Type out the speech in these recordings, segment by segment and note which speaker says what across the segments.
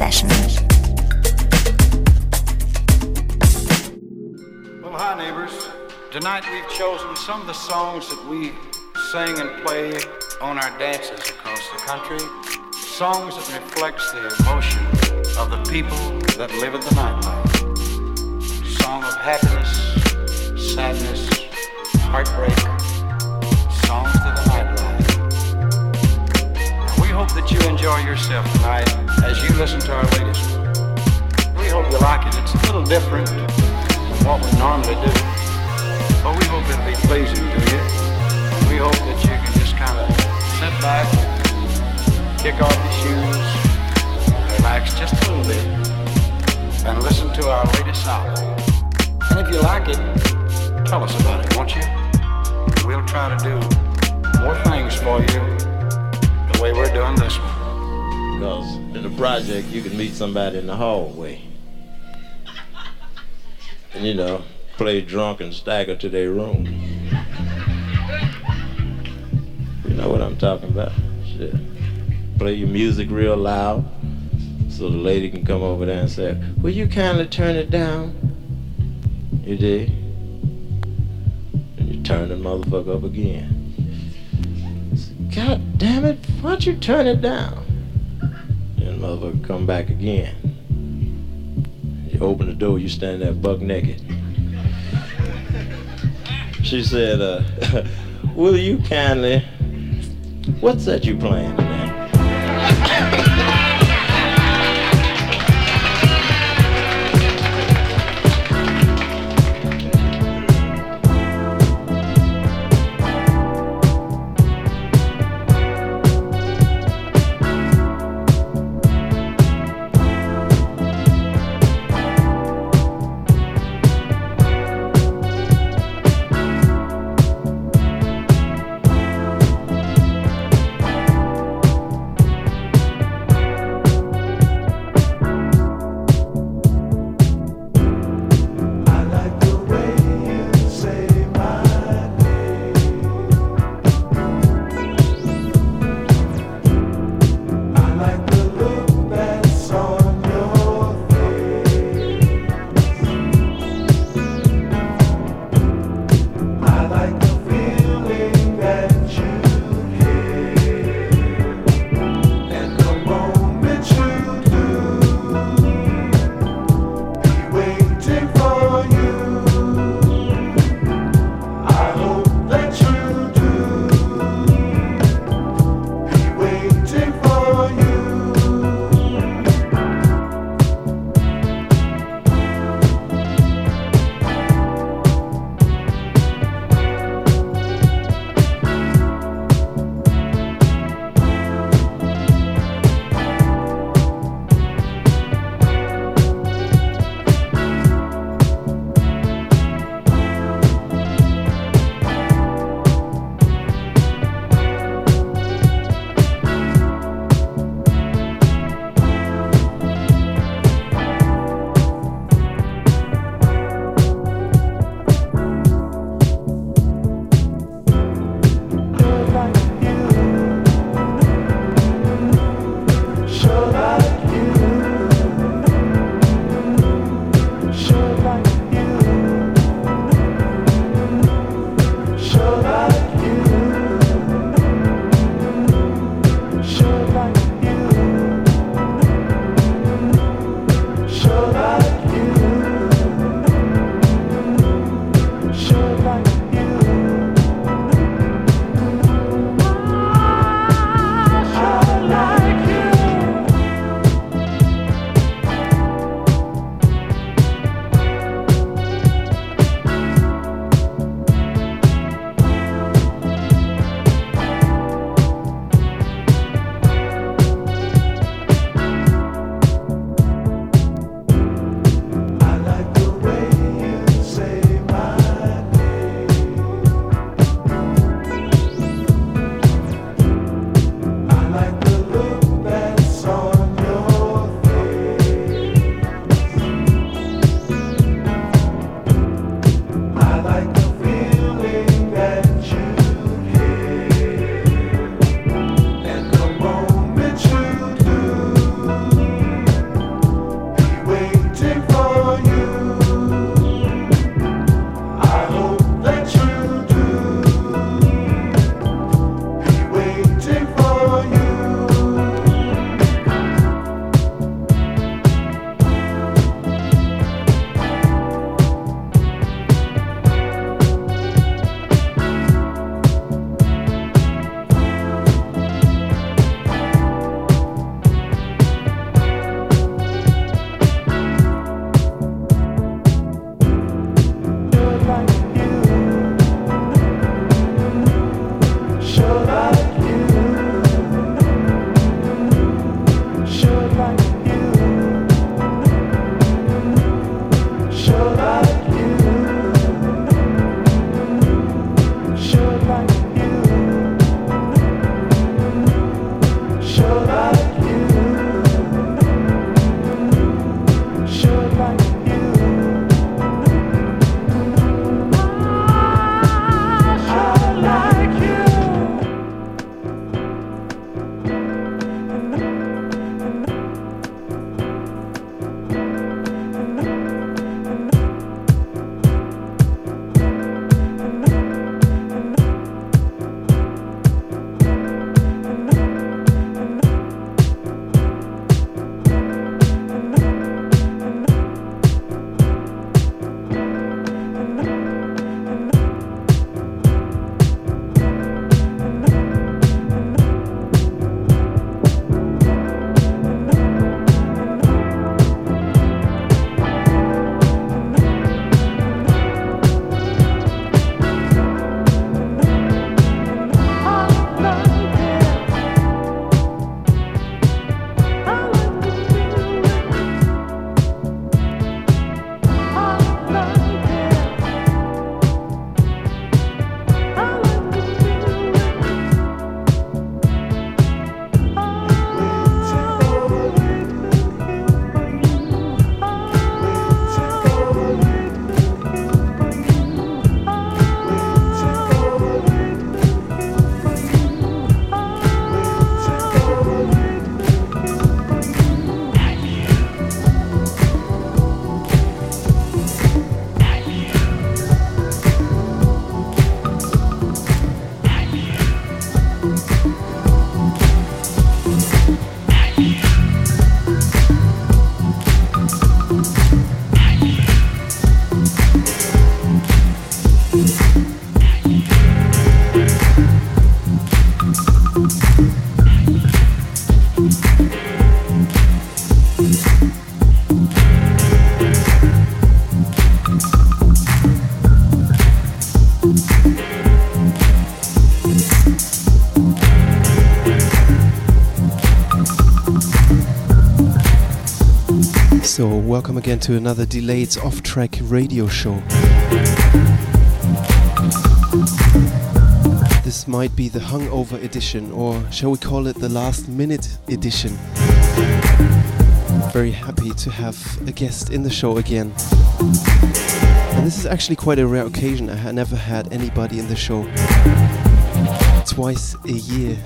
Speaker 1: Well, hi, neighbors. Tonight we've chosen some of the songs that we sing and play on our dances across the country. Songs that reflects the emotion of the people that live in the nightlife. Song of happiness, sadness, heartbreak. Songs to the nightlife. We hope that you enjoy yourself tonight as you listen to our latest. We hope you like it. It's a little different from what we normally do. But we hope it'll be pleasing to you. We hope that you can just kind of sit back, kick off your shoes, relax just a little bit, and listen to our latest album. And if you like it, tell us about it, won't you? We'll try to do more things for you the way we're doing this one.
Speaker 2: Because in the project, you can meet somebody in the hallway. And you know, play drunk and stagger to their room. You know what I'm talking about? Shit. Play your music real loud so the lady can come over there and say, Will you kindly turn it down? You did? And you turn the motherfucker up again. God damn it, why don't you turn it down? Motherfucker come back again. You open the door, you stand there buck naked. She said, uh, will you kindly, what's that you playing
Speaker 3: welcome again to another delayed off track radio show. This might be the hungover edition, or shall we call it the last minute edition? Very happy to have a guest in the show again. And this is actually quite a rare occasion. I had never had anybody in the show twice a year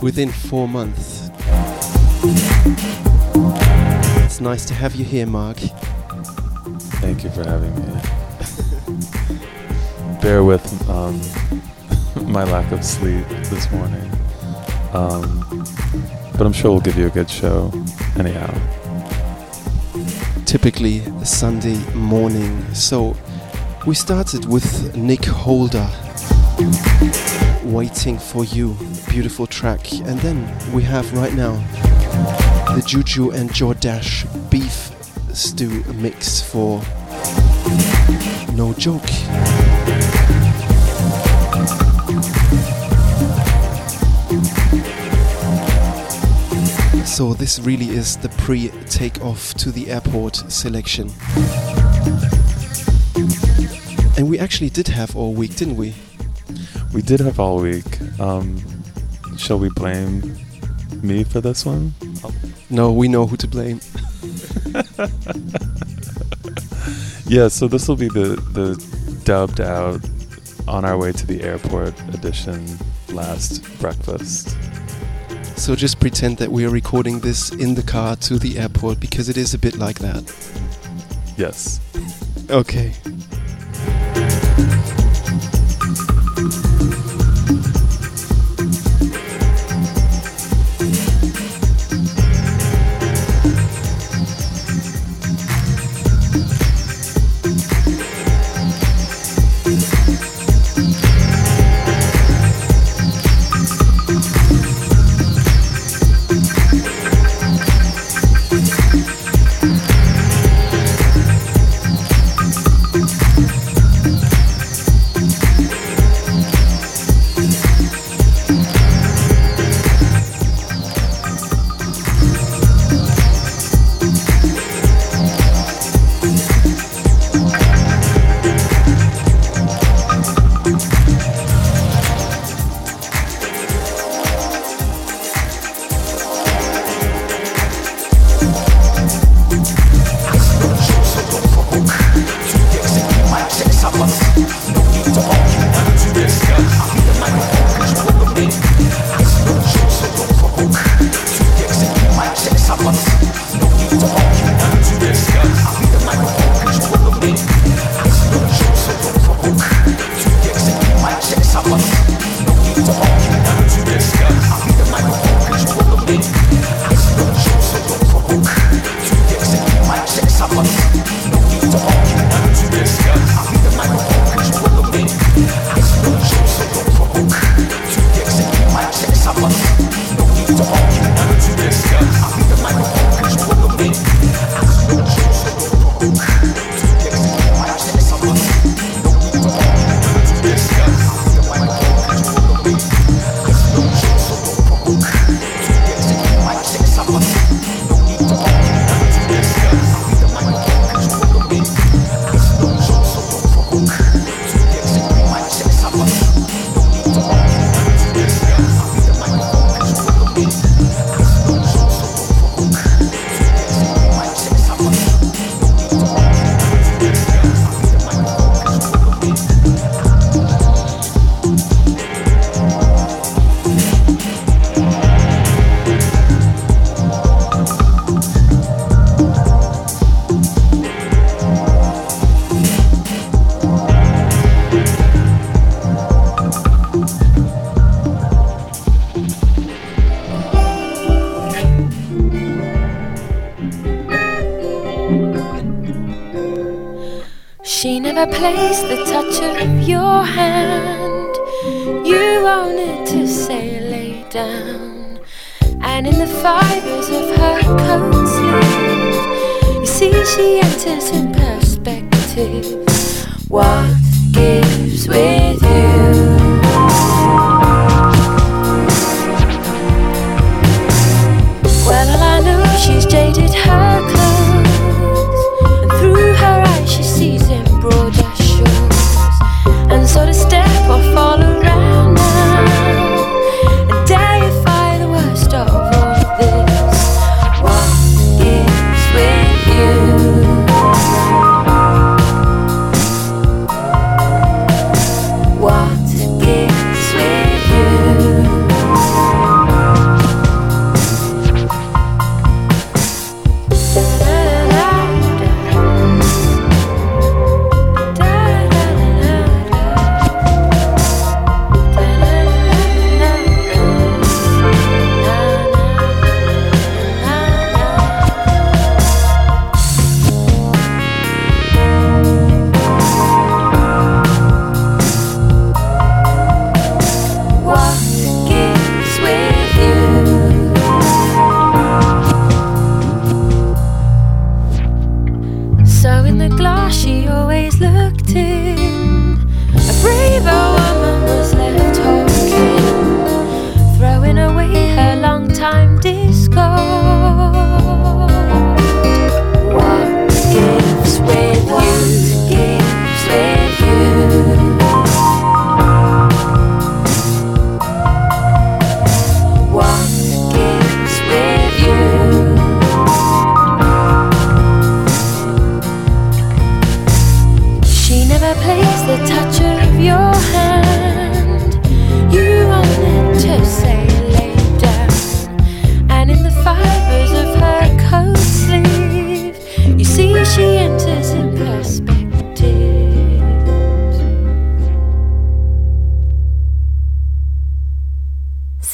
Speaker 3: within four months. It's nice to have you here, Mark.
Speaker 4: Thank you for having me. Bear with um, my lack of sleep this morning. Um, but I'm sure we'll give you a good show anyhow.
Speaker 3: Typically a Sunday morning. So we started with Nick Holder. Waiting for You, beautiful track. And then we have right now the Juju and Jordash beef stew mix for No Joke. So this really is the pre-takeoff to the airport selection. And we actually did have all week, didn't we?
Speaker 4: We did have all week. Um, shall we blame me for this one?
Speaker 3: No, we know who to blame.
Speaker 4: yeah, so this will be the the dubbed out on our way to the airport edition last breakfast.
Speaker 3: So just pretend that we are recording this in the car to the airport because it is a bit like that.
Speaker 4: Yes.
Speaker 3: Okay.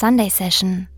Speaker 5: Sunday session.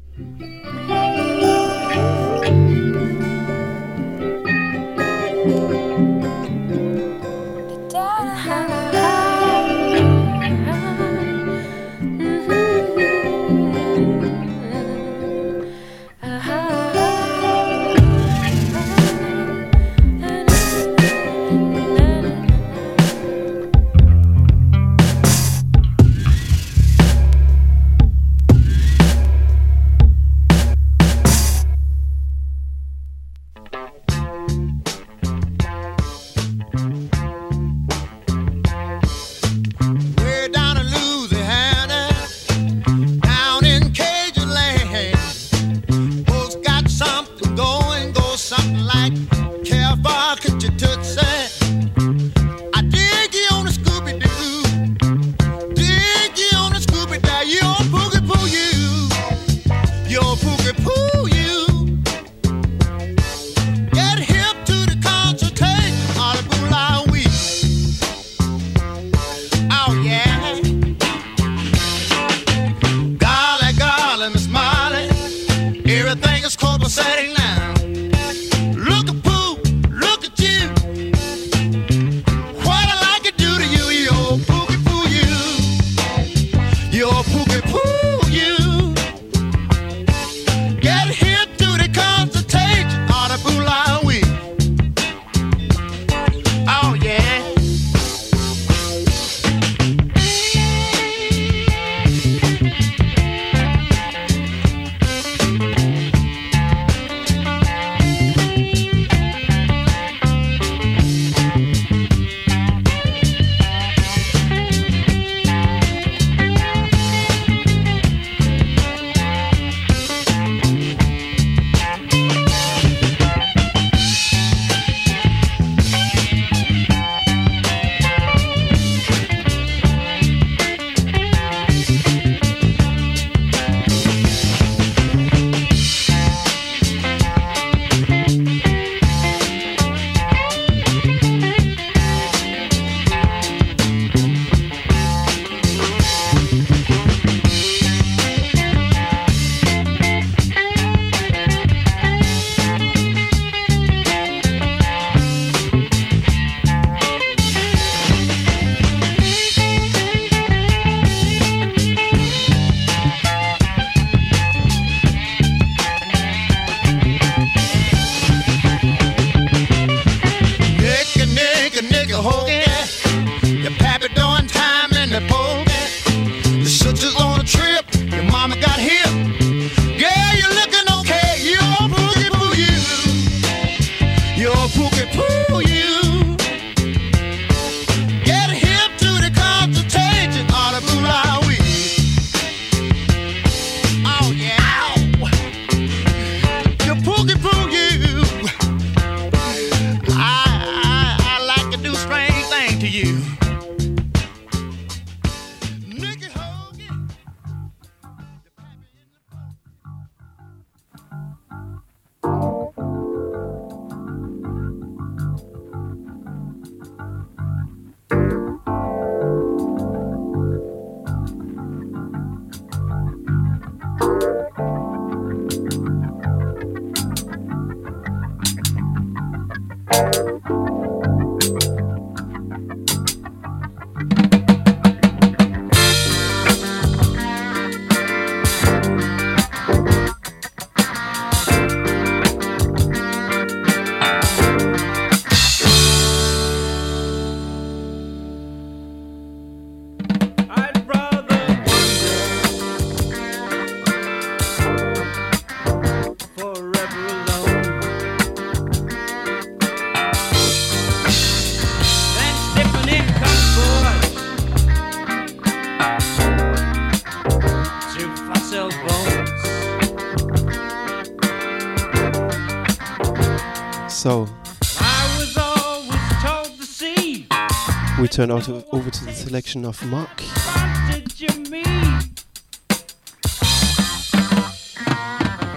Speaker 3: turn out over to the selection of Mark.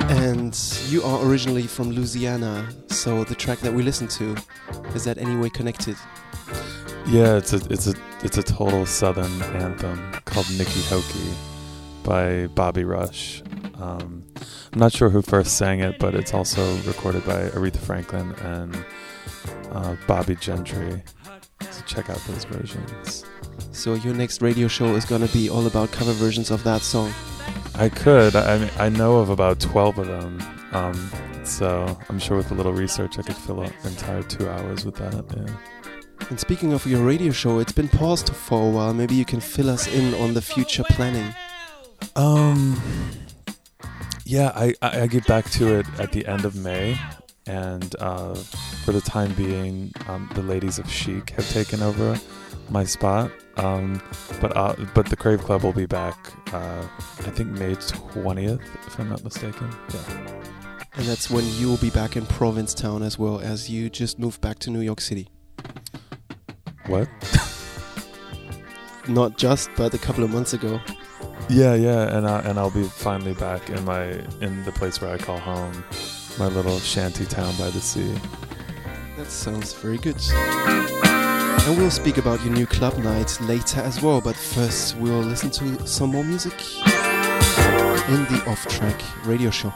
Speaker 3: And you are originally from Louisiana, so the track that we listened to is that any way connected?
Speaker 4: Yeah, it's a it's a it's a total southern anthem called "Niki Hoeky" by Bobby Rush. Um, I'm not sure who first sang it, but it's also recorded by Aretha Franklin and uh, Bobbie Gentry. So check out those versions.
Speaker 3: So your next radio show is gonna be all about cover versions of that song.
Speaker 4: I could. I, I mean, I know of about 12 of them. Um, so I'm sure with a little research, I could fill up an entire two hours with that. Yeah.
Speaker 3: And speaking of your radio show, it's been paused for a while. Maybe you can fill us in on the future planning.
Speaker 4: Um. Yeah, I, I, I get back to it at the end of May, and uh, for the time being, um, the ladies of Chic have taken over my spot. Um, but uh, but the Crave Club will be back. Uh, I think May twentieth, if I'm not mistaken. Yeah.
Speaker 3: And that's when you will be back in Provincetown as well as you just moved back to New York City.
Speaker 4: What?
Speaker 3: Not just, but a couple of months ago.
Speaker 4: Yeah, yeah, and I, and I'll be finally back in my in the place where I call home, my little shanty town by the sea.
Speaker 3: That sounds very good. And we'll speak about your new club night later as well, but first we'll listen to some more music in the off track radio show.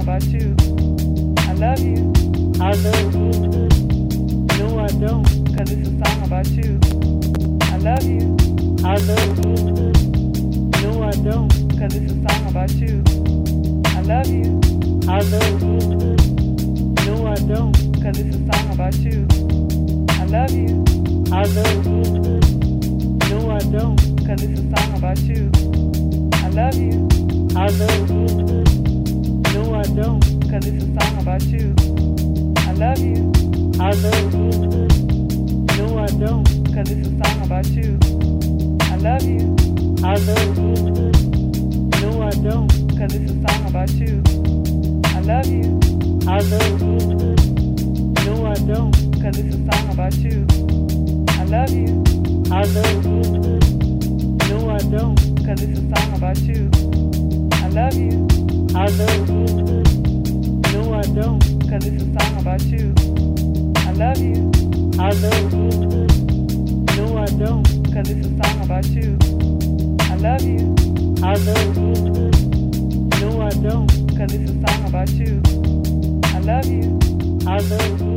Speaker 5: Song about you. I love you.
Speaker 6: I love you. No, I don't.
Speaker 5: Cause it's a song about you. I love you.
Speaker 6: I love you. No, I don't.
Speaker 5: Cause it's a song about you. I love you.
Speaker 6: I love you. No, I don't.
Speaker 5: Cause it's a song about you. I love you.
Speaker 6: I love you. No, I don't.
Speaker 5: Cause it's a song about you. I love you.
Speaker 6: I love you. No, I don't.
Speaker 5: Cause it's a song about you. I love you.
Speaker 6: I love you. No, I don't.
Speaker 5: Cause it's a song about you. I love you.
Speaker 6: I love you. No, I don't.
Speaker 5: Cause it's a song about you. I love you.
Speaker 6: I love you. No, I don't.
Speaker 5: Cause it's a song about you. I love you.
Speaker 6: I love you. No, I don't.
Speaker 5: Cause it's a song about you. I love you.
Speaker 6: I love you. No, I don't.
Speaker 5: Cause it's a song about you. I love you.
Speaker 6: I love you. No, I don't.
Speaker 5: Cause it's a song about you. I love you.
Speaker 6: I love you. No, I don't.
Speaker 5: Cause it's a song about you. I love you.
Speaker 6: I love.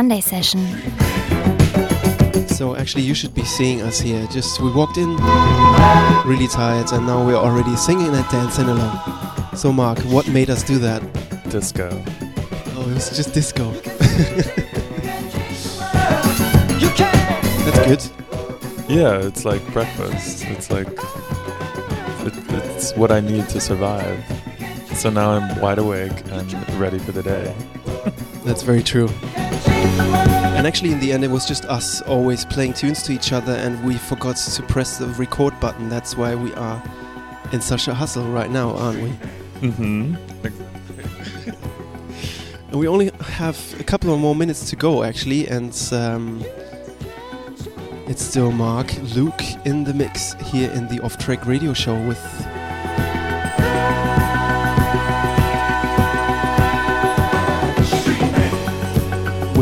Speaker 7: Sunday session.
Speaker 3: So actually, you should be seeing us here. Just we walked in really tired, and now we're already singing and dancing along. So Mark, what made us do that?
Speaker 4: Disco.
Speaker 3: Oh, it was just disco. That's good.
Speaker 4: Yeah, it's like breakfast. It's like it, it's what I need to survive. So now I'm wide awake and ready for the day.
Speaker 3: That's very true. And actually, in the end, it was just us always playing tunes to each other, and we forgot to press the record button. That's why we are in such a hustle right now, aren't we?
Speaker 4: Mm-hmm.
Speaker 3: And we only have a couple of more minutes to go, actually, and um, it's still Mark, Luke in the mix here in the Off Track Radio Show with.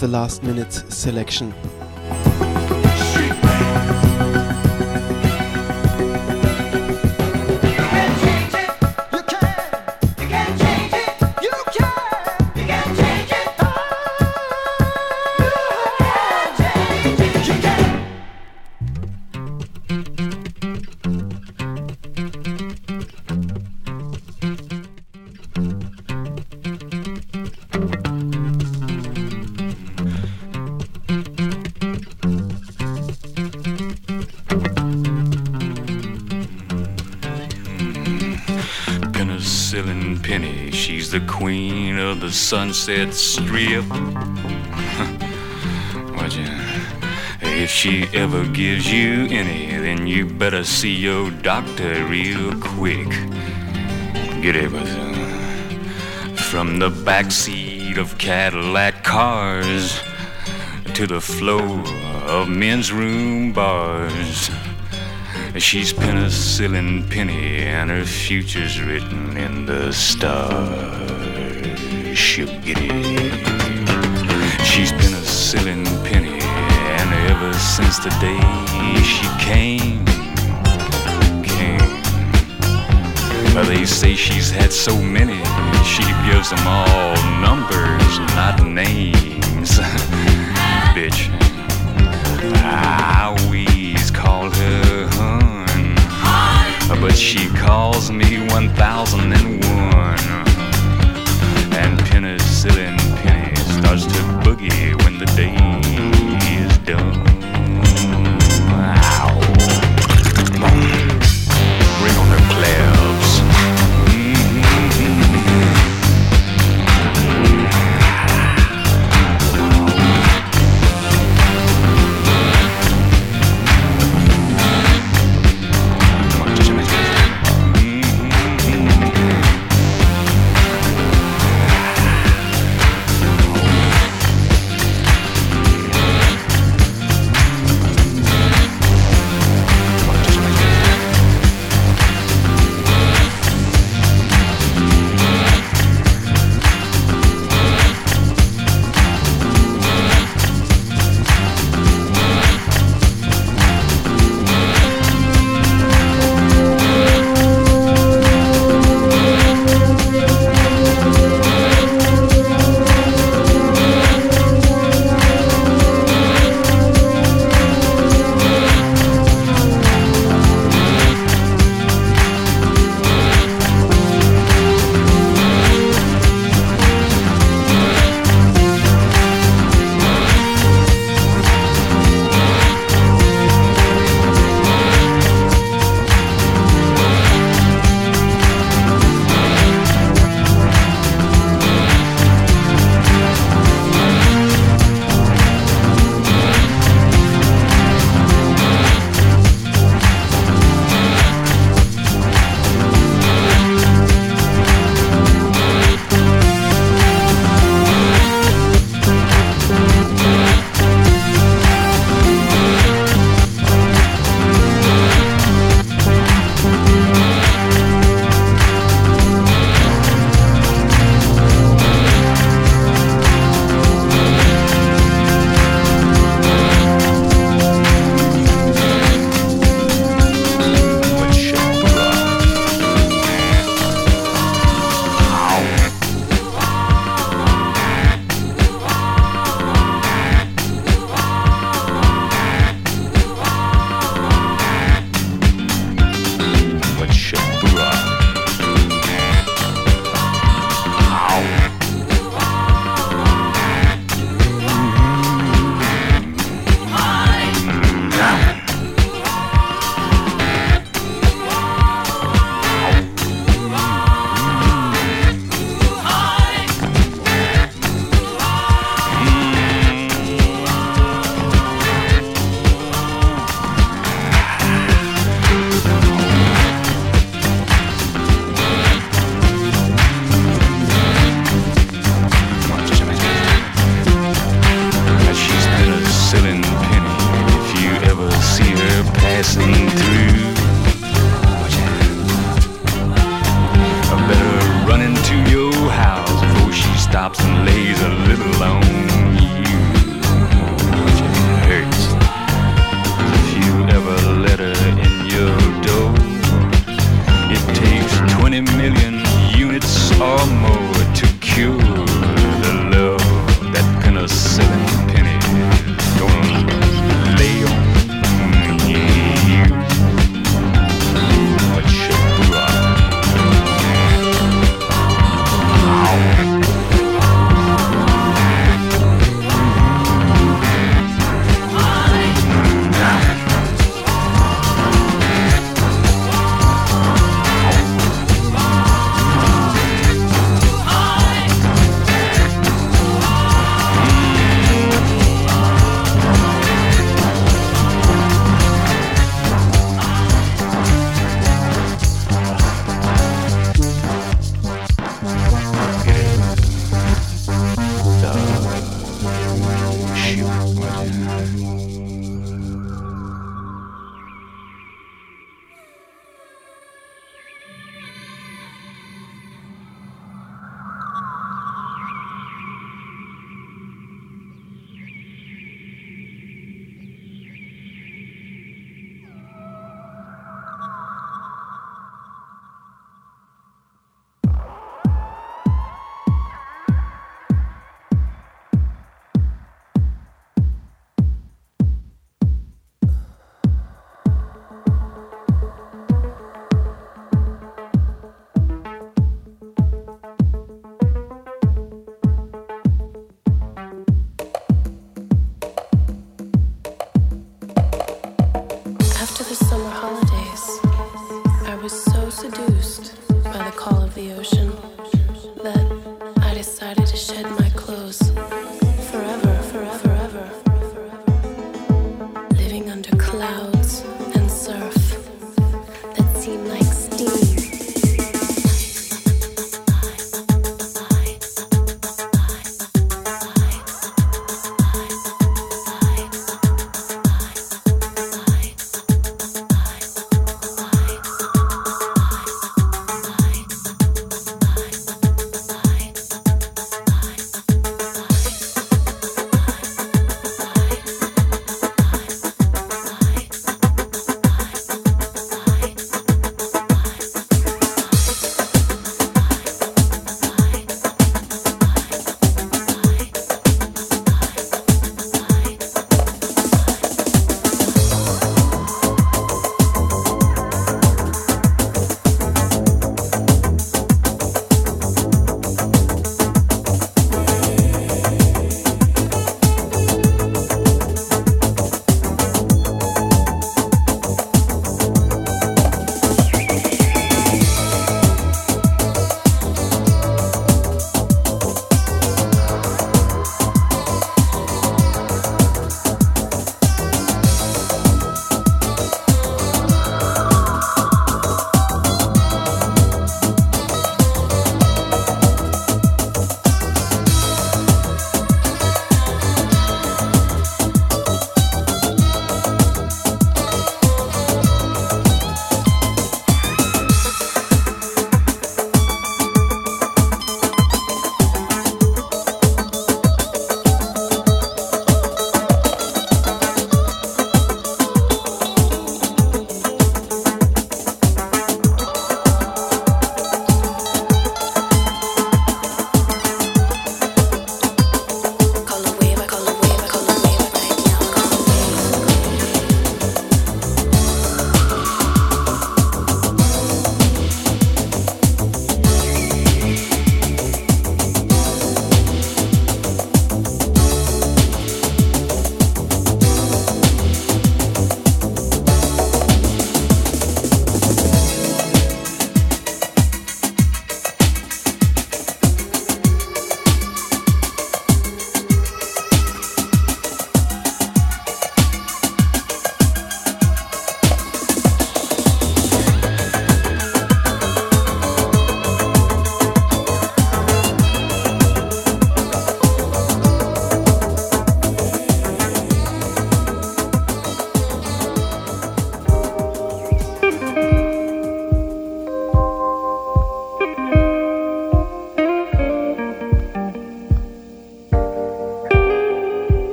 Speaker 3: The last minute selection.
Speaker 8: Sunset Strip. Watch. If she ever gives you any, then you better see your doctor real quick. Get uh, from the backseat of Cadillac cars to the floor of men's room bars. She's penicillin penny, and her future's written in the stars. She'll get it. She's penicillin penny, and ever since the day she came, came. Well, they say she's had so many, she gives them all numbers, not names. Bitch. I always call her hun, but she calls me 1001. Penicillin penny starts to boogie when the day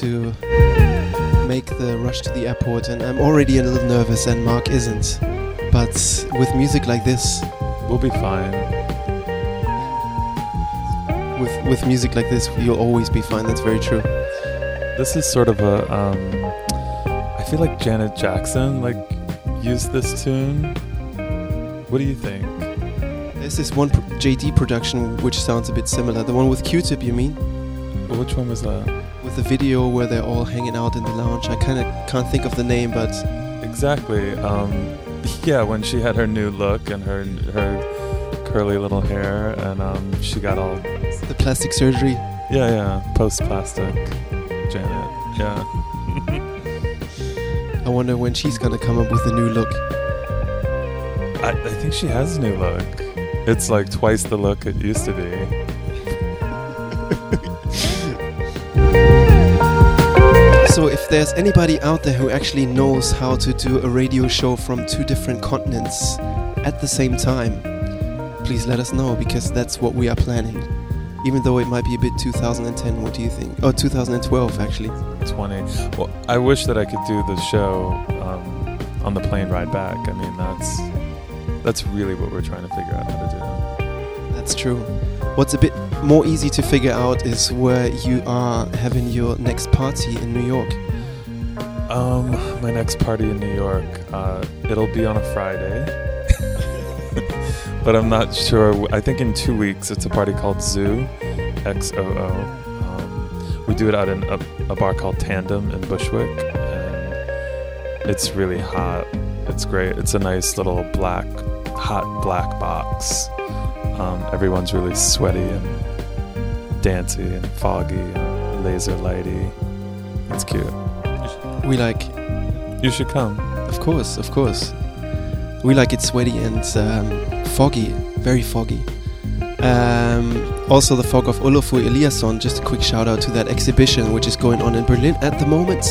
Speaker 3: to make the rush to the airport, and I'm already a little nervous, and Mark isn't. But with music like this,
Speaker 4: We'll be fine.
Speaker 3: with with music like this, you'll always be fine. That's very true.
Speaker 4: This is sort of a. Um, I feel like Janet Jackson like used this tune. What do you think?
Speaker 3: There's this one pr- JD production which sounds a bit similar. The one with Q-Tip, you mean?
Speaker 4: Well, which one was that?
Speaker 3: The video where they're all hanging out in the lounge. I kind of can't think of the name, but
Speaker 4: Exactly. Um, yeah, when she had her new look and her her curly little hair, and um, she got all
Speaker 3: the plastic surgery.
Speaker 4: yeah yeah post plastic Janet. Yeah.
Speaker 3: I wonder when she's gonna come up with a new look.
Speaker 4: I, I think she has a new look. It's like twice the look it used to be.
Speaker 3: So if there's anybody out there who actually knows how to do a radio show from two different continents at the same time, please let us know because that's what we are planning. Even though it might be a bit 2010, what do you think? Oh, 2012 actually.
Speaker 4: 20. Well, I wish that I could do the show um, on the plane ride back. I mean, that's that's really what we're trying to figure out how to do.
Speaker 3: That's true. What's a bit more easy to figure out is where you are having your next party in New York.
Speaker 4: Um, my next party in New York, uh, it'll be on a Friday. but I'm not sure. I think in two weeks it's a party called Zoo, X O O. Um, we do it out in a, a bar called Tandem in Bushwick, and it's really hot. It's great. It's a nice little black, hot black box. Um, everyone's really sweaty and dancy and foggy and laser lighty. It's cute.
Speaker 3: We like,
Speaker 4: You should come.
Speaker 3: of course, of course. We like it sweaty and um, foggy, very foggy. Um, also, the fog of Olafur Eliasson. Just a quick shout out to that exhibition which is going on in Berlin at the moment.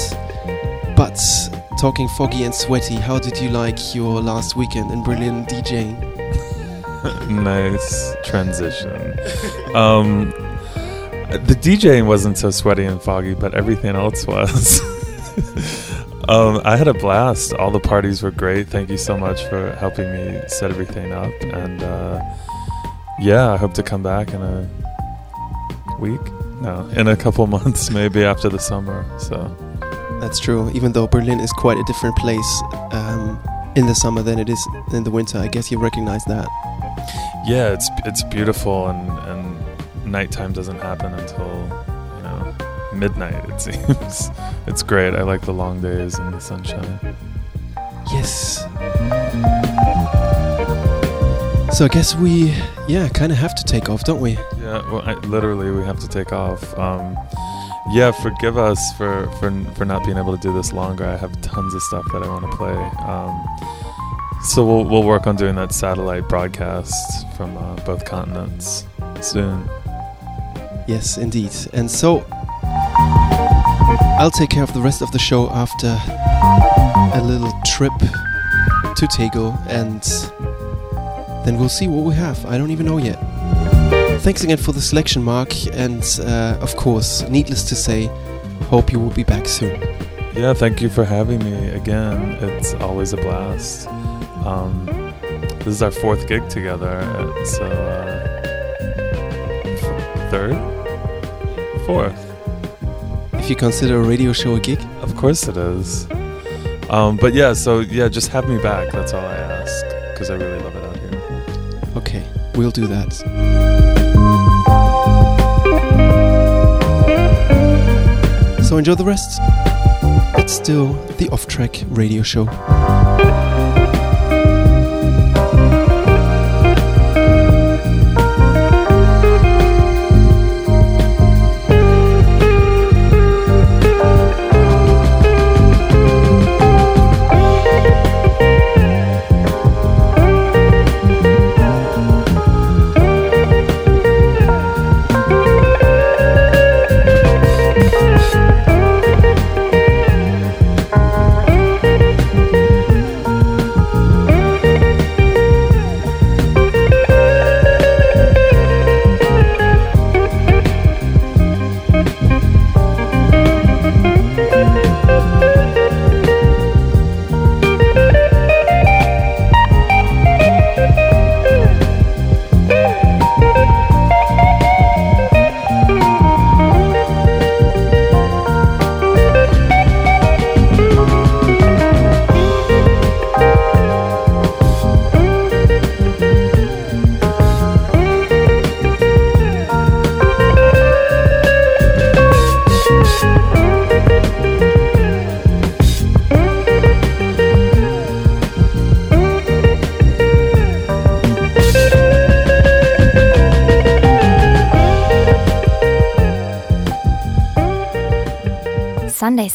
Speaker 3: But talking foggy and sweaty, how did you like your last weekend in Berlin DJing?
Speaker 4: nice transition. Um, the DJing wasn't so sweaty and foggy, but everything else was. um, I had a blast. All the parties were great. Thank you so much for helping me set everything up. And uh, yeah, I hope to come back in a week. No, in a couple months, maybe after the summer. So
Speaker 3: That's true. Even though Berlin is quite a different place um, in the summer than it is in the winter, I guess you recognize that.
Speaker 4: Yeah, it's it's beautiful, and and nighttime doesn't happen until you know midnight. It seems it's great. I like the long days and the sunshine.
Speaker 3: Yes. So I guess we, yeah, kind of have to take off, don't we?
Speaker 4: Yeah, well, I, literally, we have to take off. Um, yeah, forgive us for, for for not being able to do this longer. I have tons of stuff that I want to play. Um, so we'll we'll work on doing that satellite broadcast from uh, both continents soon.
Speaker 3: Yes, indeed. And so I'll take care of the rest of the show after a little trip to Tegel, and then we'll see what we have. I don't even know yet. Thanks again for the selection, Mark, and uh, of course, needless to say, hope you will be back soon.
Speaker 4: Yeah, thank you for having me again. It's always a blast. Um, this is our fourth gig together, so uh, third, fourth.
Speaker 3: If you consider a radio show a gig,
Speaker 4: Of course it is. Um, but yeah, so yeah, just have me back. That's all I ask because I really love it out here.
Speaker 3: okay, we'll do that. So enjoy the rest. It's still the off track radio show.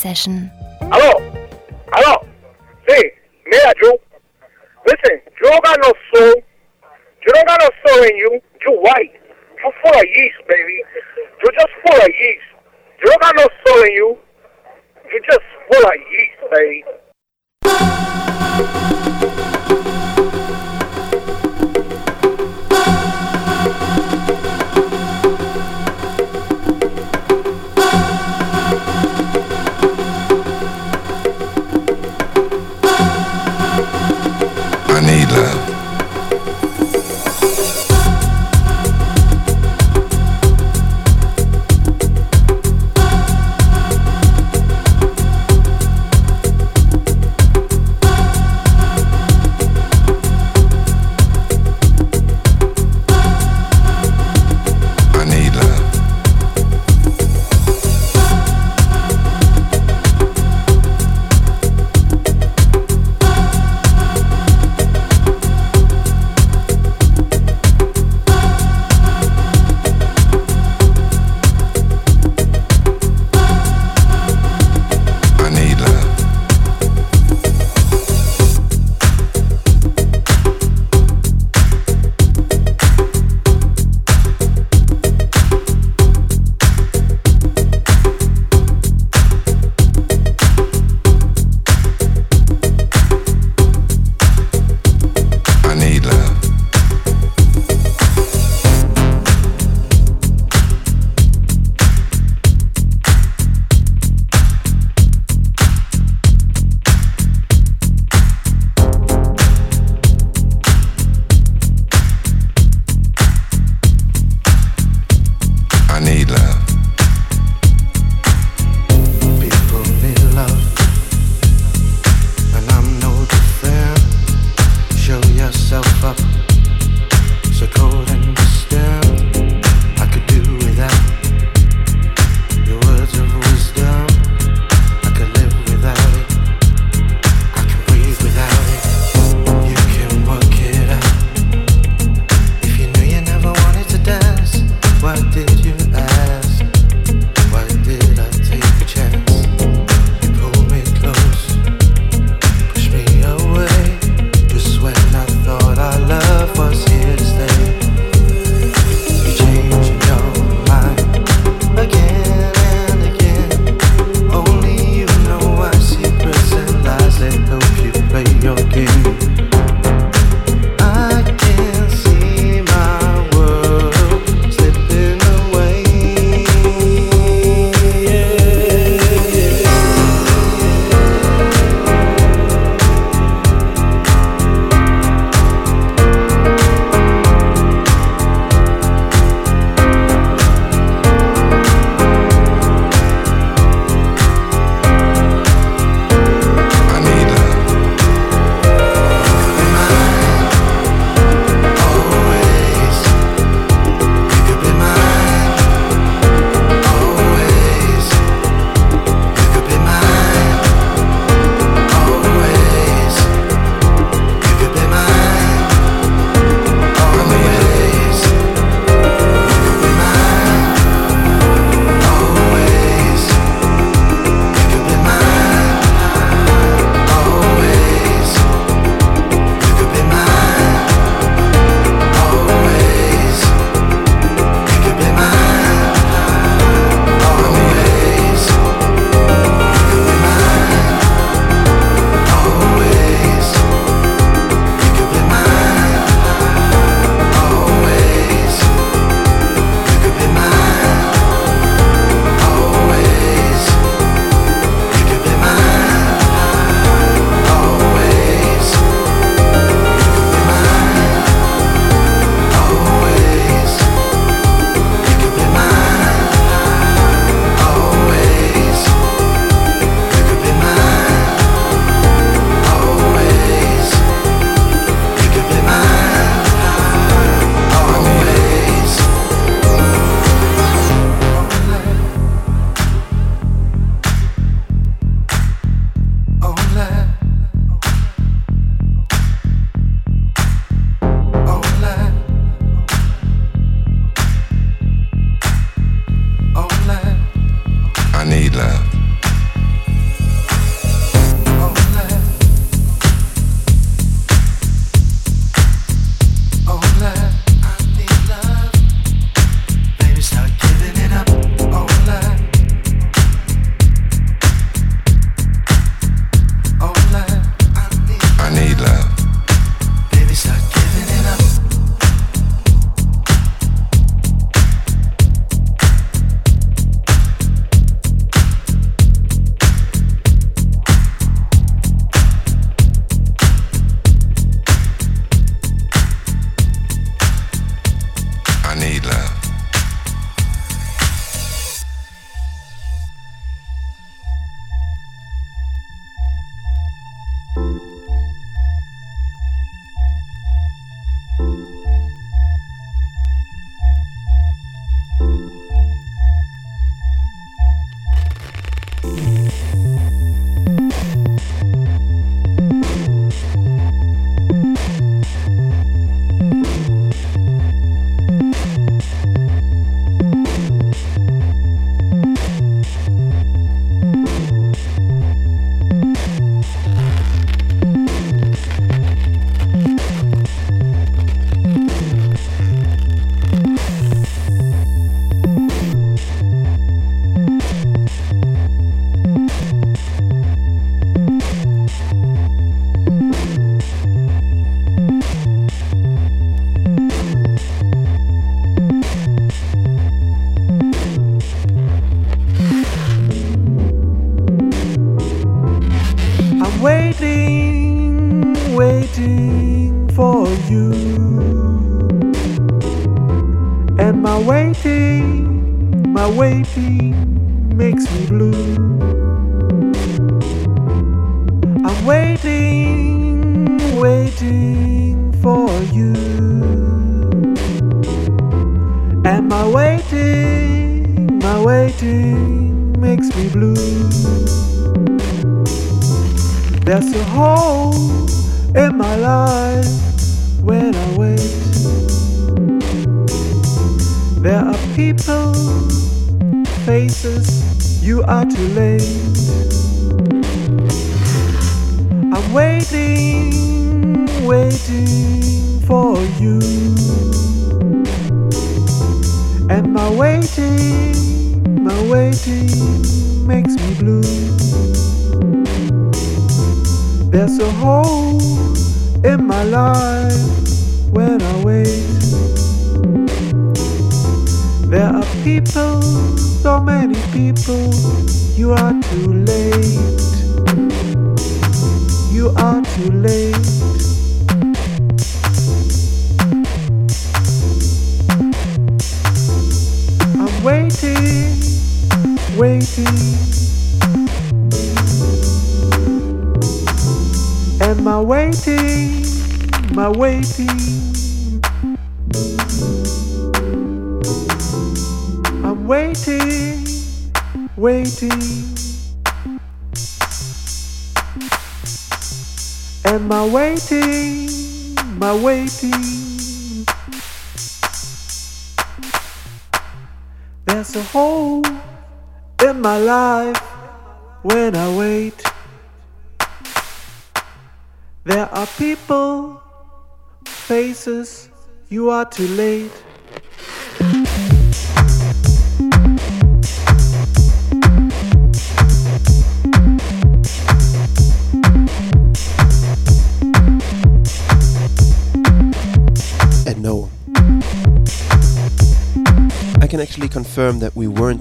Speaker 7: Session.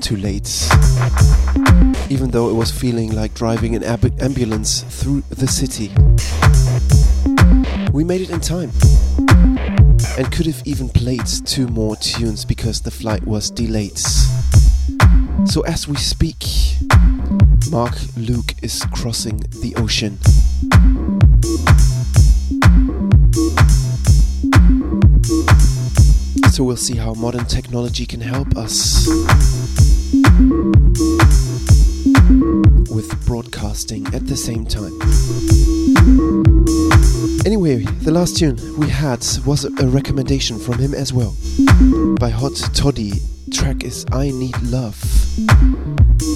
Speaker 7: Too late.
Speaker 3: Even though it was feeling like driving an ab- ambulance through the city. We made it in time. And could have even played two more tunes because the flight was delayed. So as we speak, Mark Luke is crossing the ocean. So we'll see how modern technology can help us with broadcasting at the same time. Anyway, the last tune we had was a recommendation from him as well by Hot Toddy. Track is I Need Love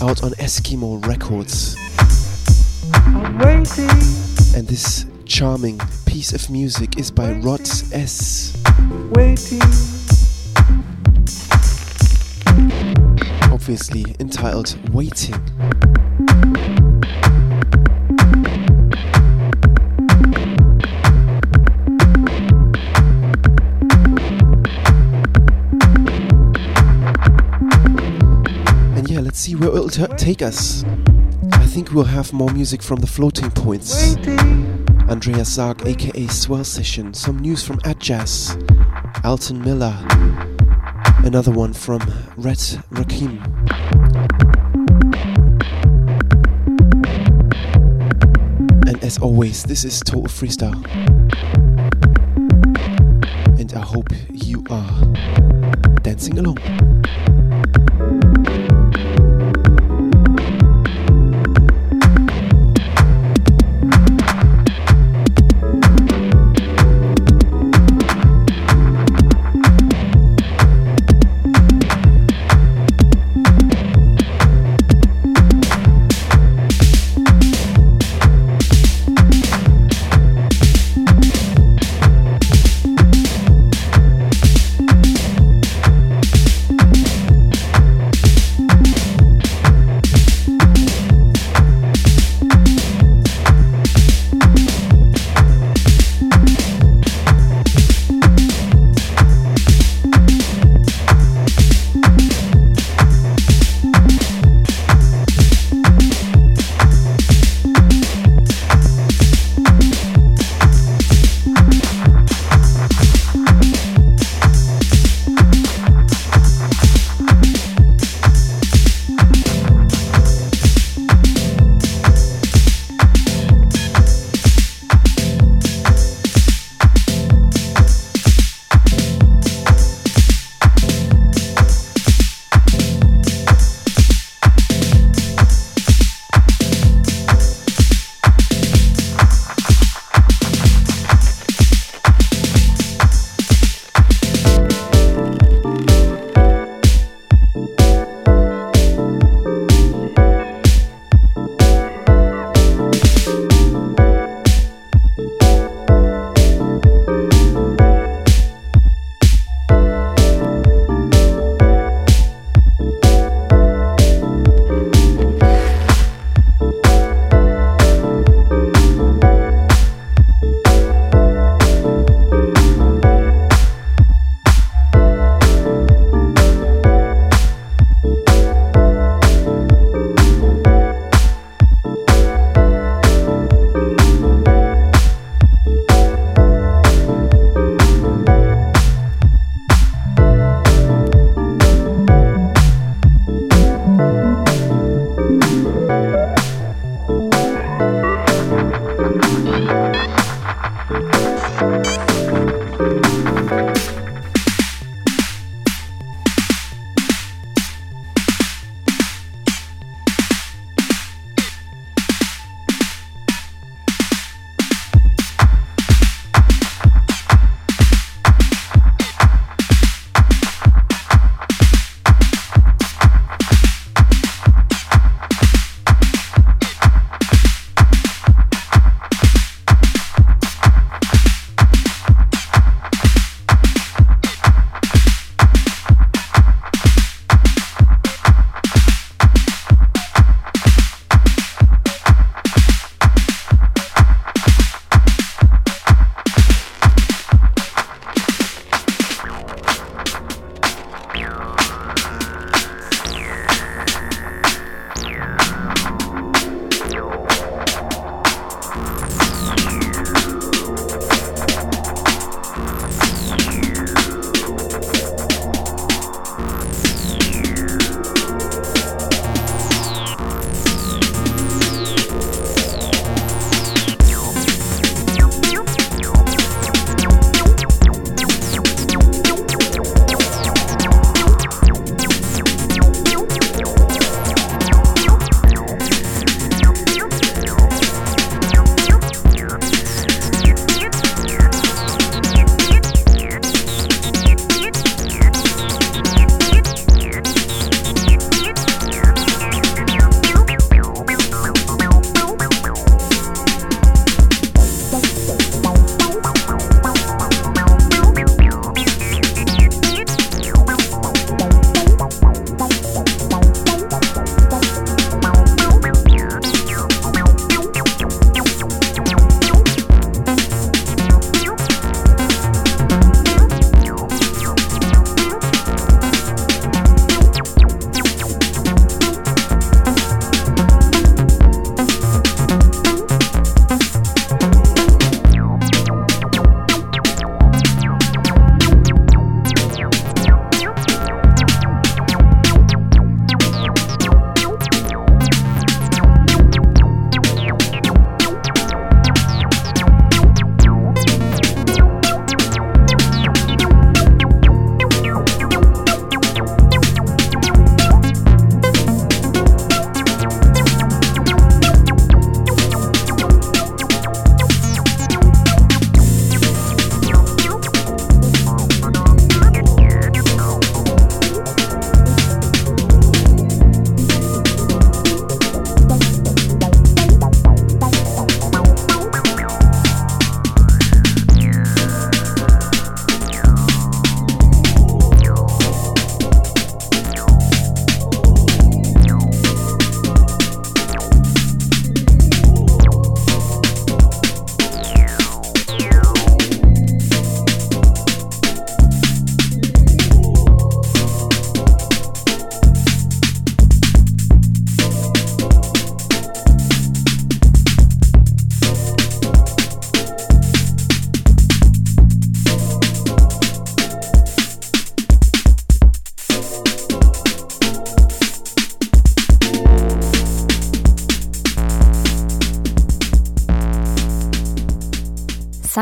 Speaker 3: out on Eskimo Records. And this charming piece of music is by Rods S.
Speaker 7: waiting.
Speaker 3: Obviously entitled Waiting. And yeah, let's see where it'll t- take us. I think we'll have more music from the floating points. Andreas Saag, aka Swell Session, some news from Atjazz, Alton Miller, another one from Red Rack'em. As always, this is Total Freestyle. And I hope you are dancing along.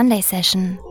Speaker 9: Sunday session.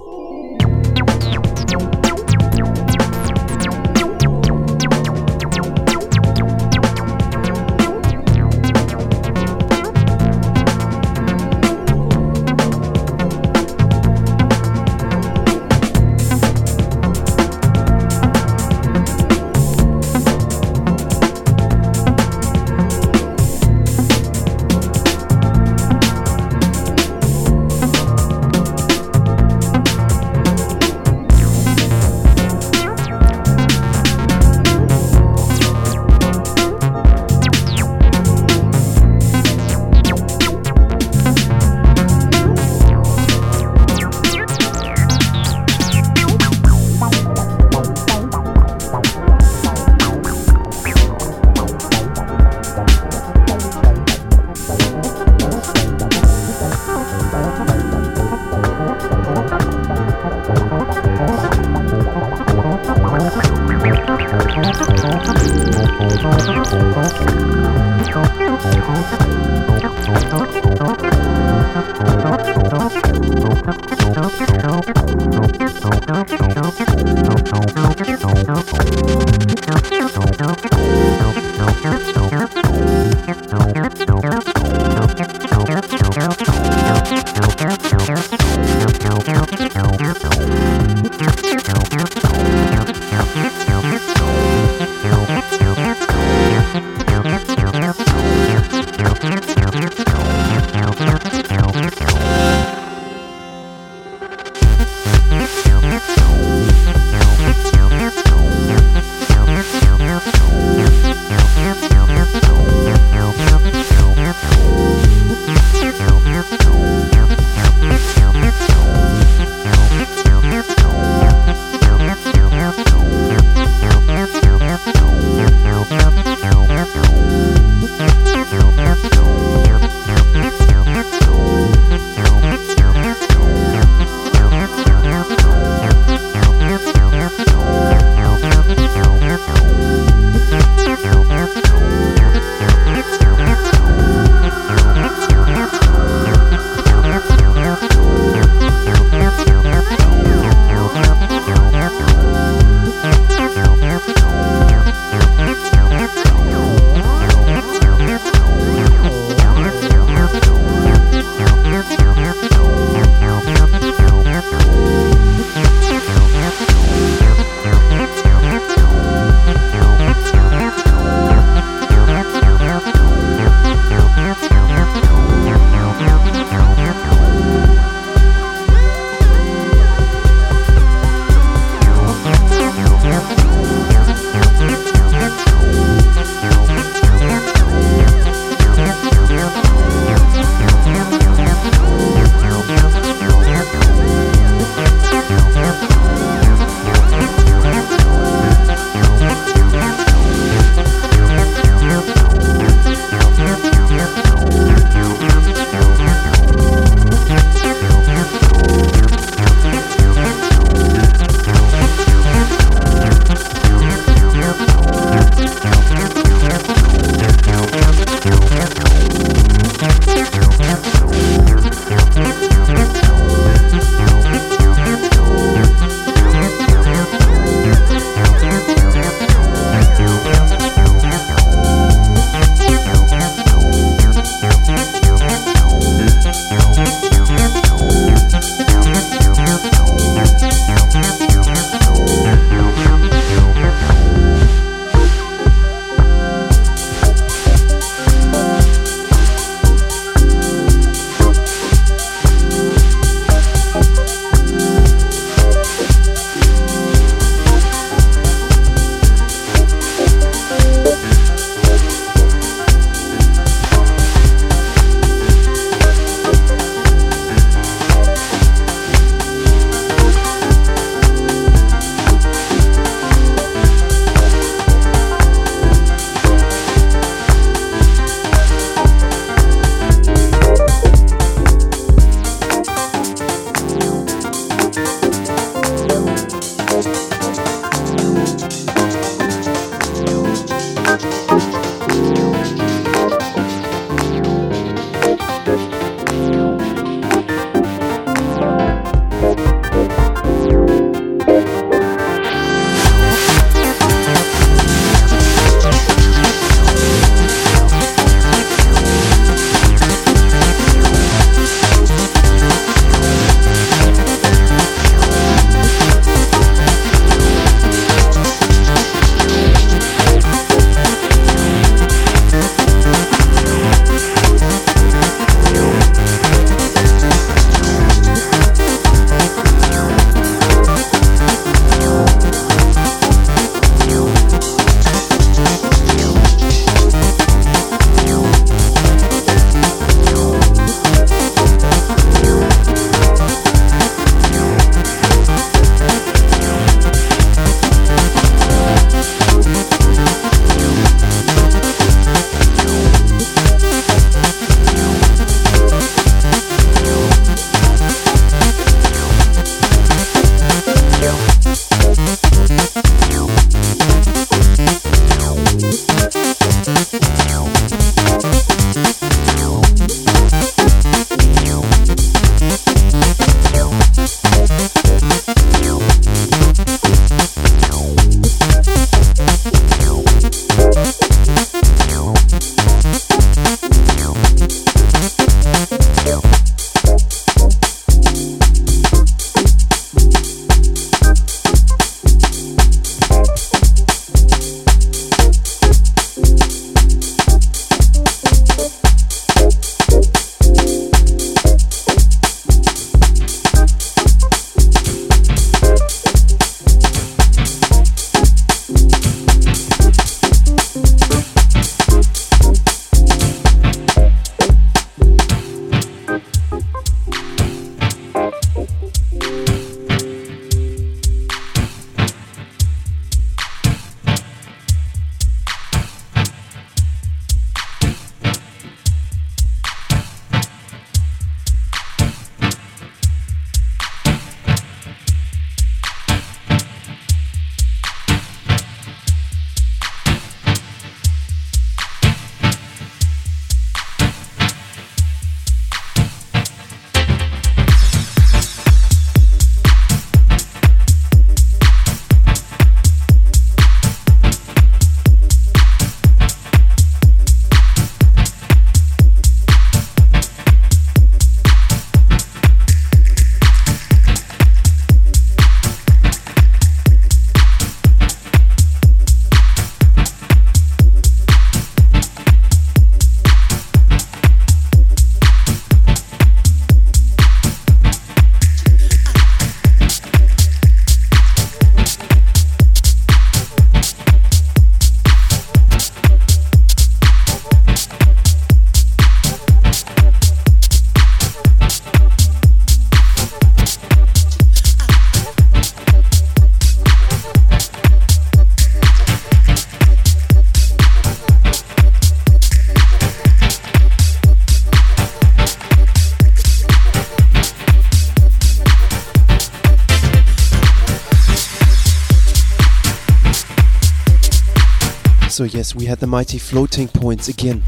Speaker 3: We had the mighty floating points again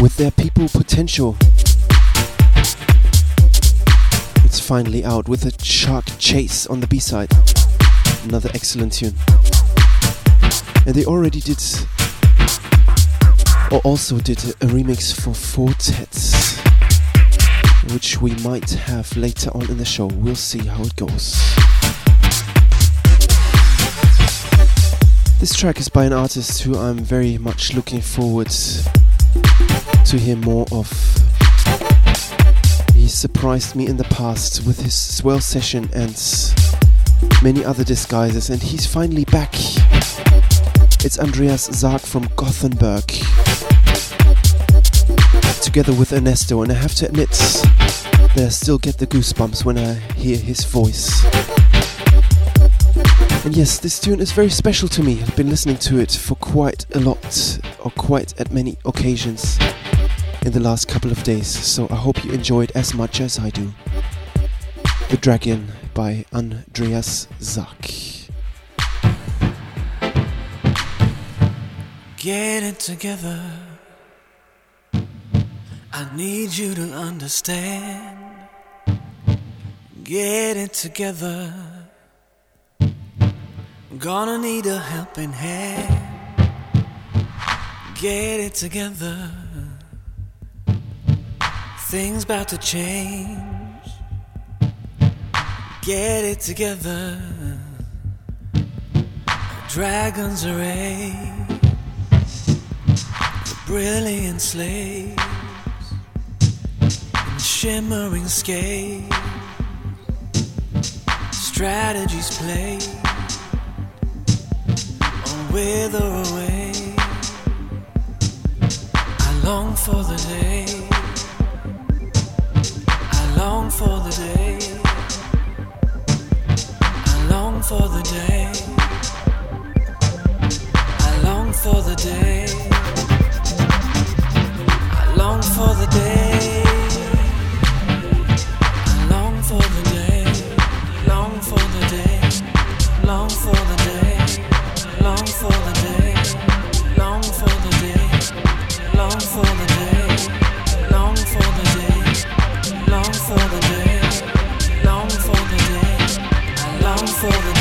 Speaker 3: with their people potential. It's finally out with a shark chase on the B side. Another excellent tune. And they already did, or also did a remix for Four Tet's, which we might have later on in the show. We'll see how it goes. This track is by an artist who I'm very much looking forward to hear more of. He surprised me in the past with his swell session and many other disguises, and he's finally back. It's Andreas Saag from Gothenburg, together with Ernesto, and I have to admit that I still get the goosebumps when I hear his voice. And yes, this tune is very special to me. I've been listening to it for quite a lot, or quite at many occasions in the last couple of days, so I hope you enjoy it as much as I do. The Dragon by Andreas Saag.
Speaker 10: Get it together. I need you to understand. Get it together. Gonna need a helping hand. Get it together. Things about to change. Get it together. Dragons array. Brilliant slaves. In shimmering scales. Strategies played wither away. I long for the day. I long for the day. I long for the day. I long for the day. I long for the day. I long for the day. Long for the day. Long for the for the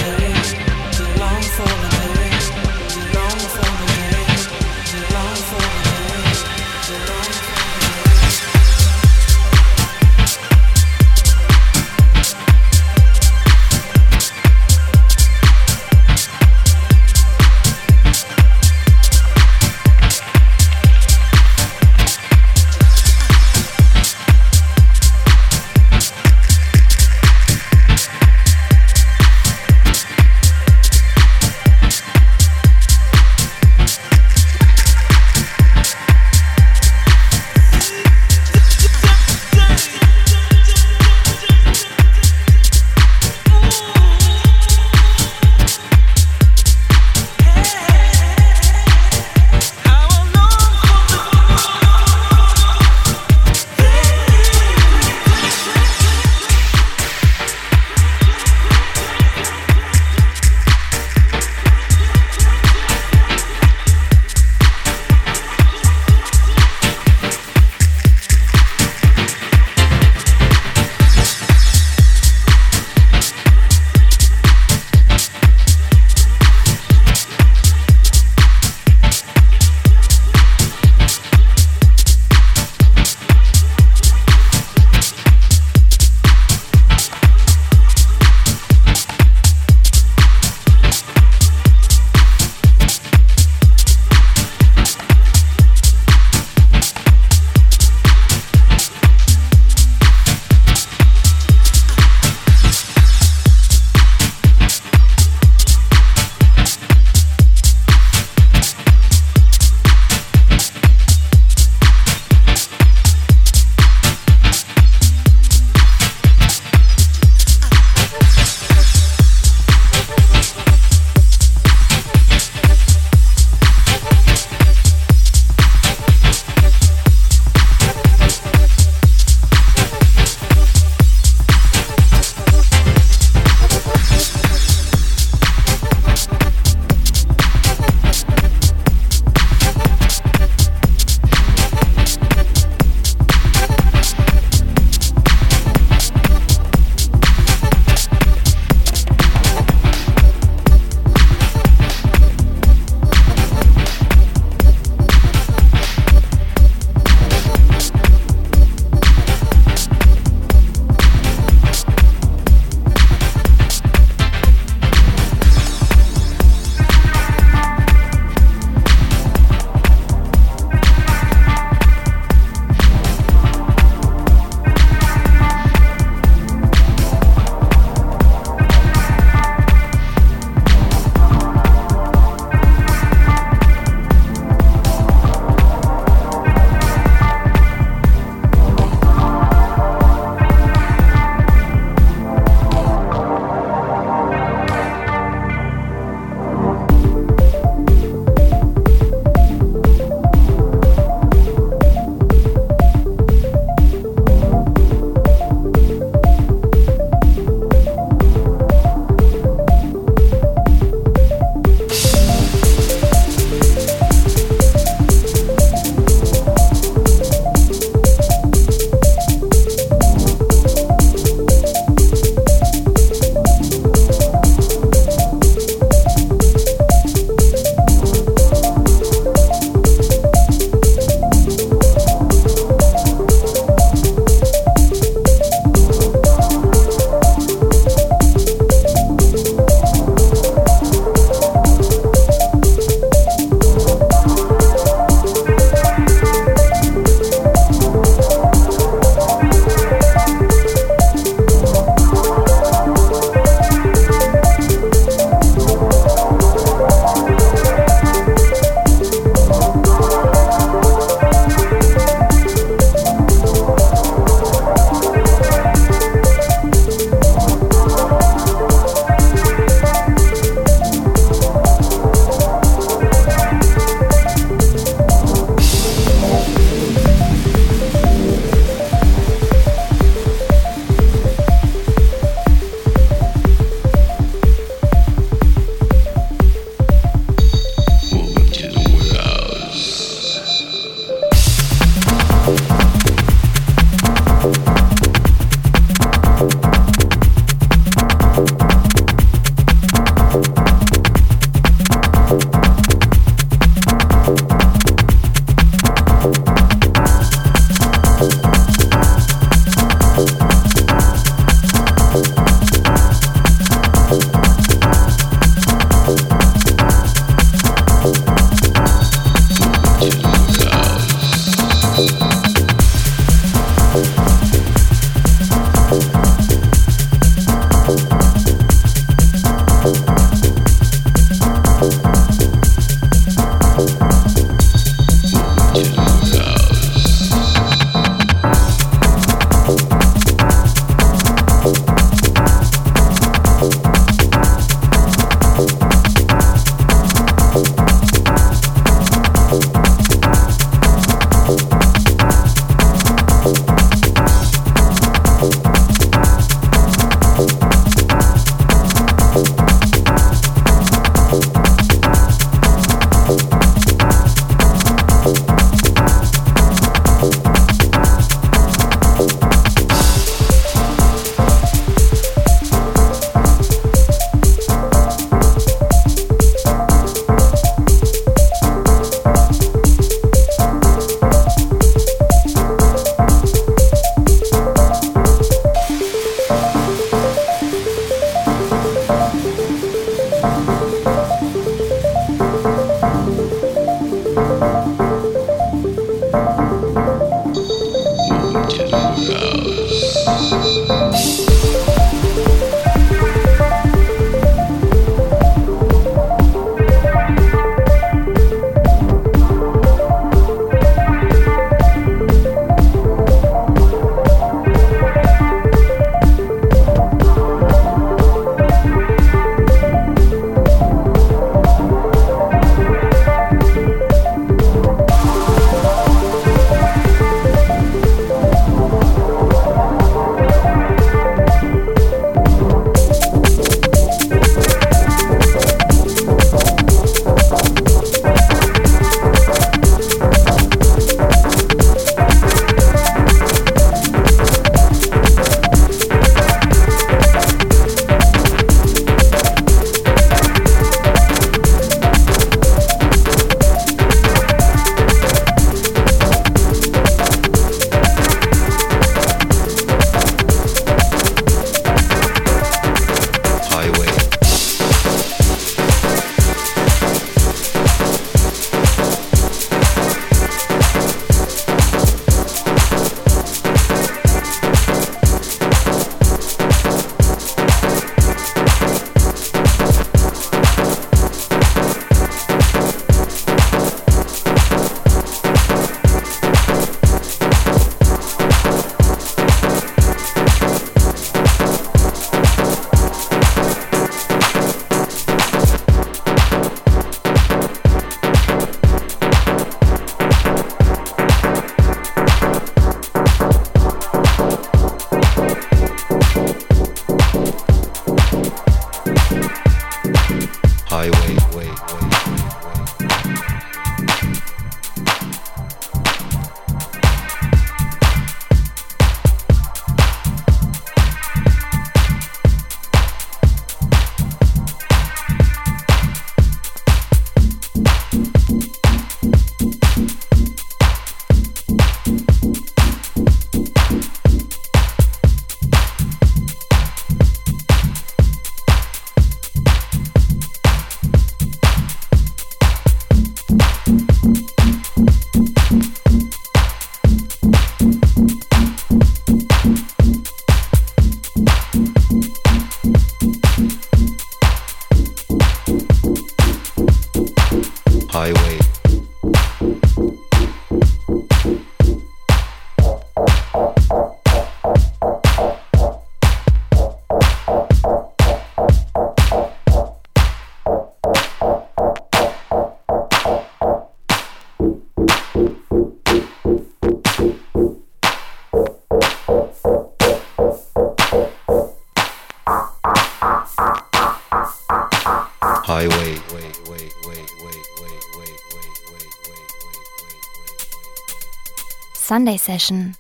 Speaker 9: Sunday Session.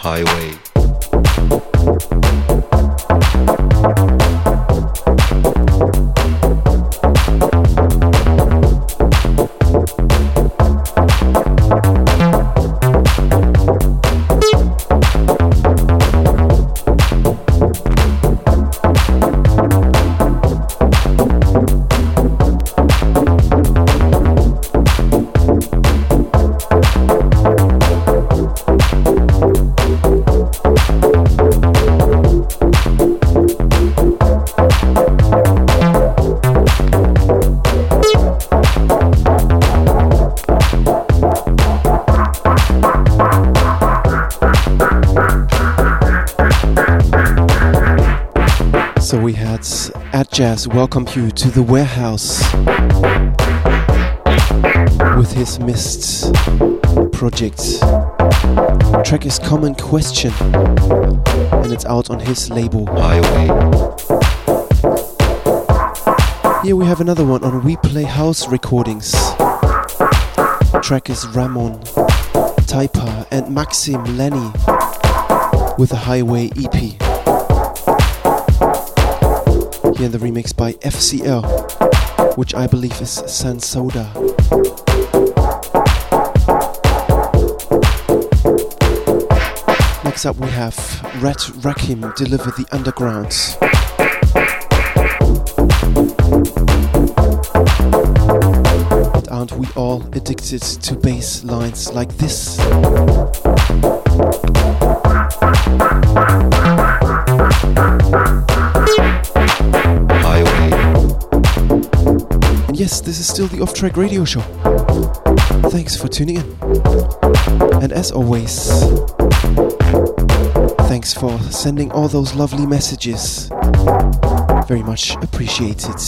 Speaker 11: Highway.
Speaker 3: Jazz welcome you to the warehouse with his Mist project. Track is Common Question and it's out on his label.
Speaker 11: Highway.
Speaker 3: Here we have another one on We Play House Recordings. Track is Ramon, Tapia, and Maxim Lany with a Highway EP. Here the remix by FCL, which I believe is San Soda. Next up we have Red Rack'em deliver the underground. And aren't we all addicted to bass lines like this? This is still the Off Track Radio Show. Thanks for tuning in. And as always, thanks for sending all those lovely messages. Very much appreciated.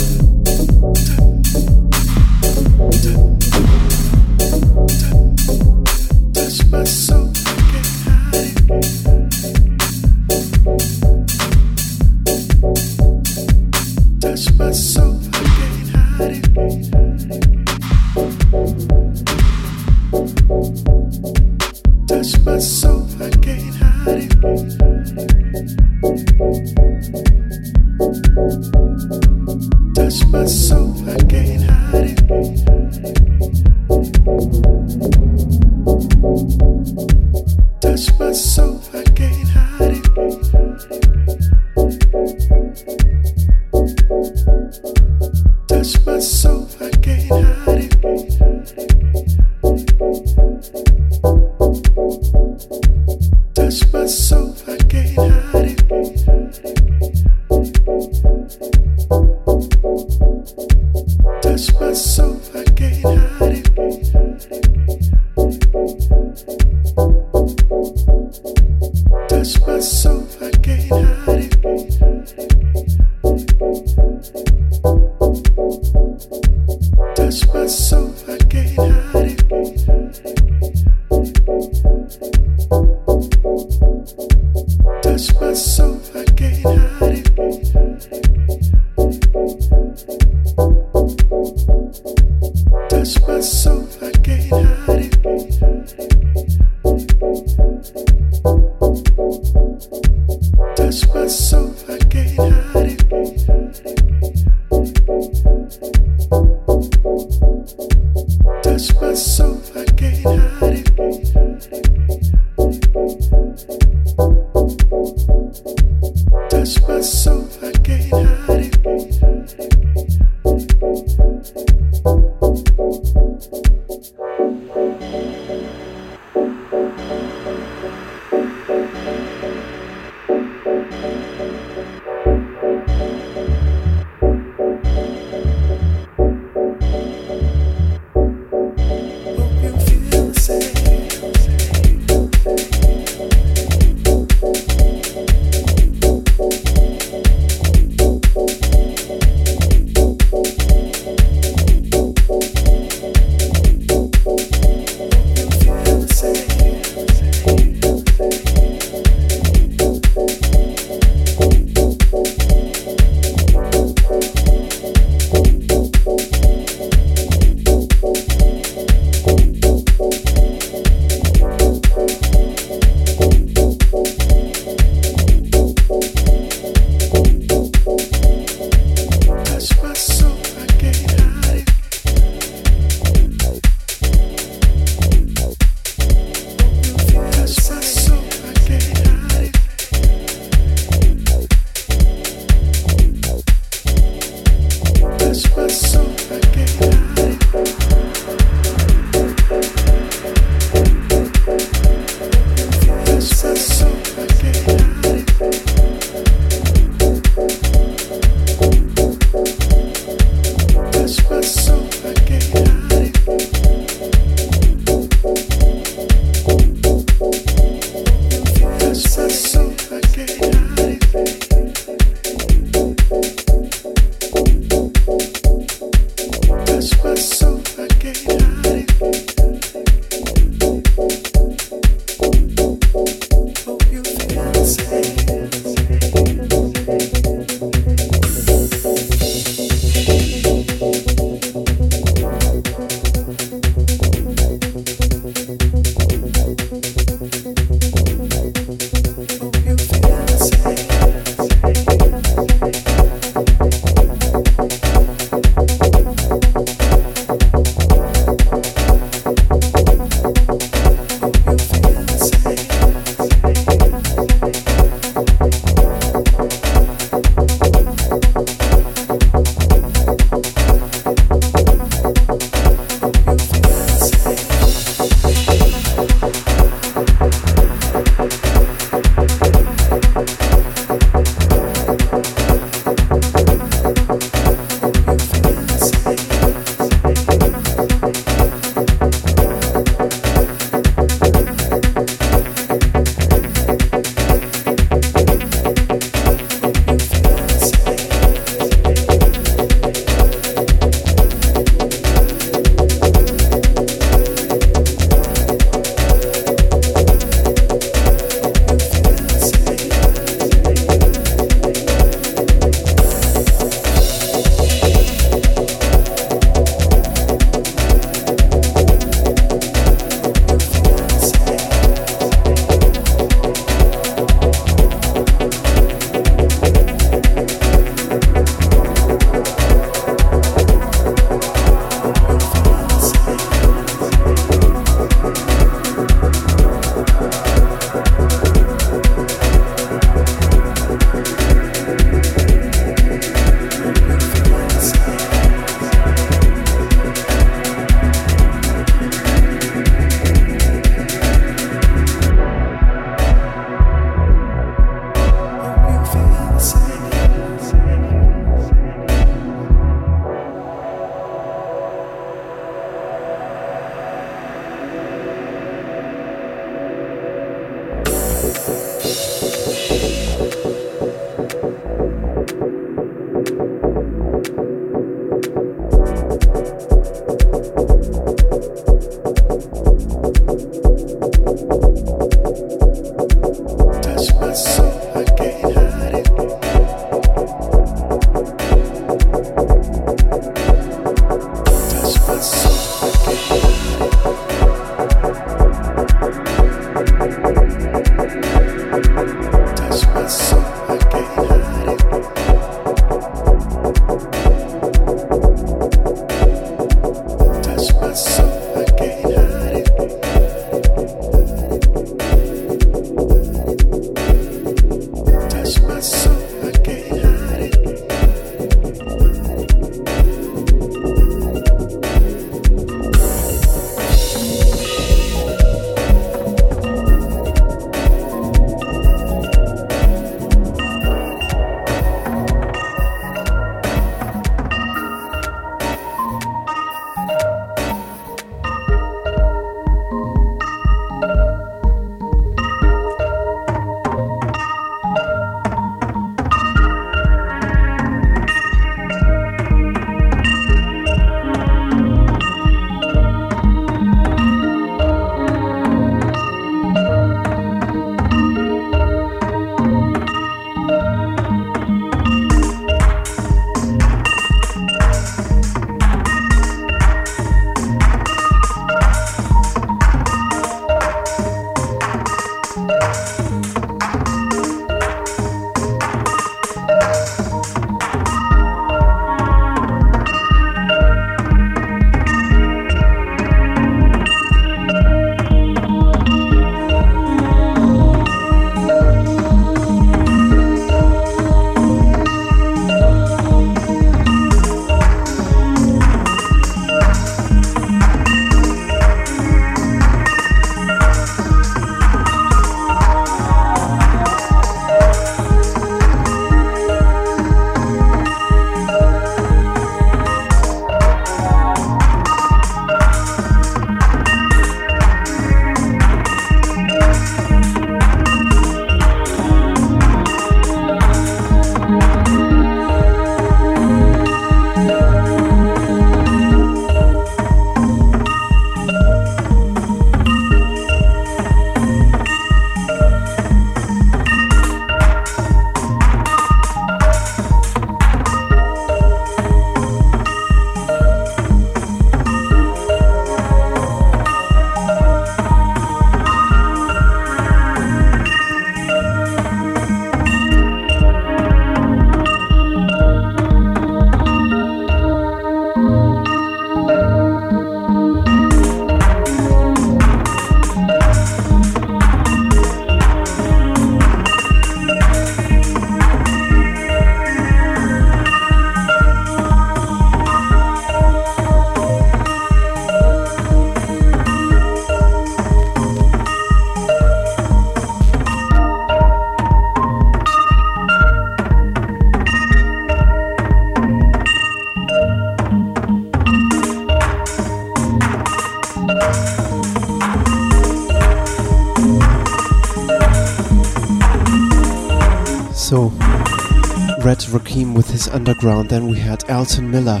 Speaker 3: Red Rack'em with his underground. Then we had Alton Miller,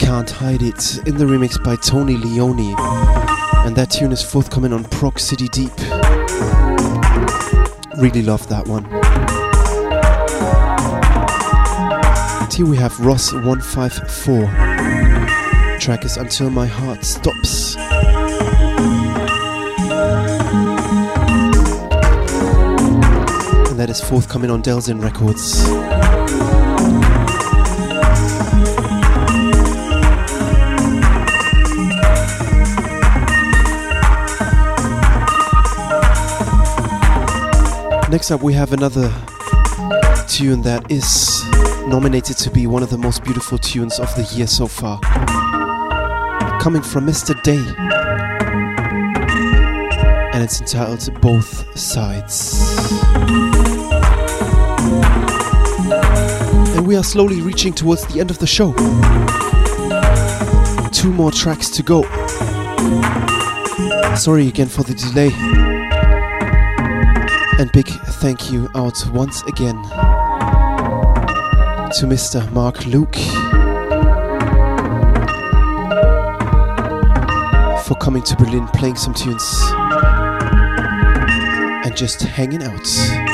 Speaker 3: Can't Hide It, in the remix by Tony Leone. And that tune is forthcoming on Proc City Deep. Really love that one. And here we have Ross 154. Track is Until My Heart Stops. That is forthcoming on Delsin Records. Next up, we have another tune that is nominated to be one of the most beautiful tunes of the year so far. Coming from Mr. Day. And it's entitled Both Sides. And we are slowly reaching towards the end of the show. Two more tracks to go. Sorry again for the delay. And big thank you out once again to Mr. Mark Luke for coming to Berlin, playing some tunes, and just hanging out.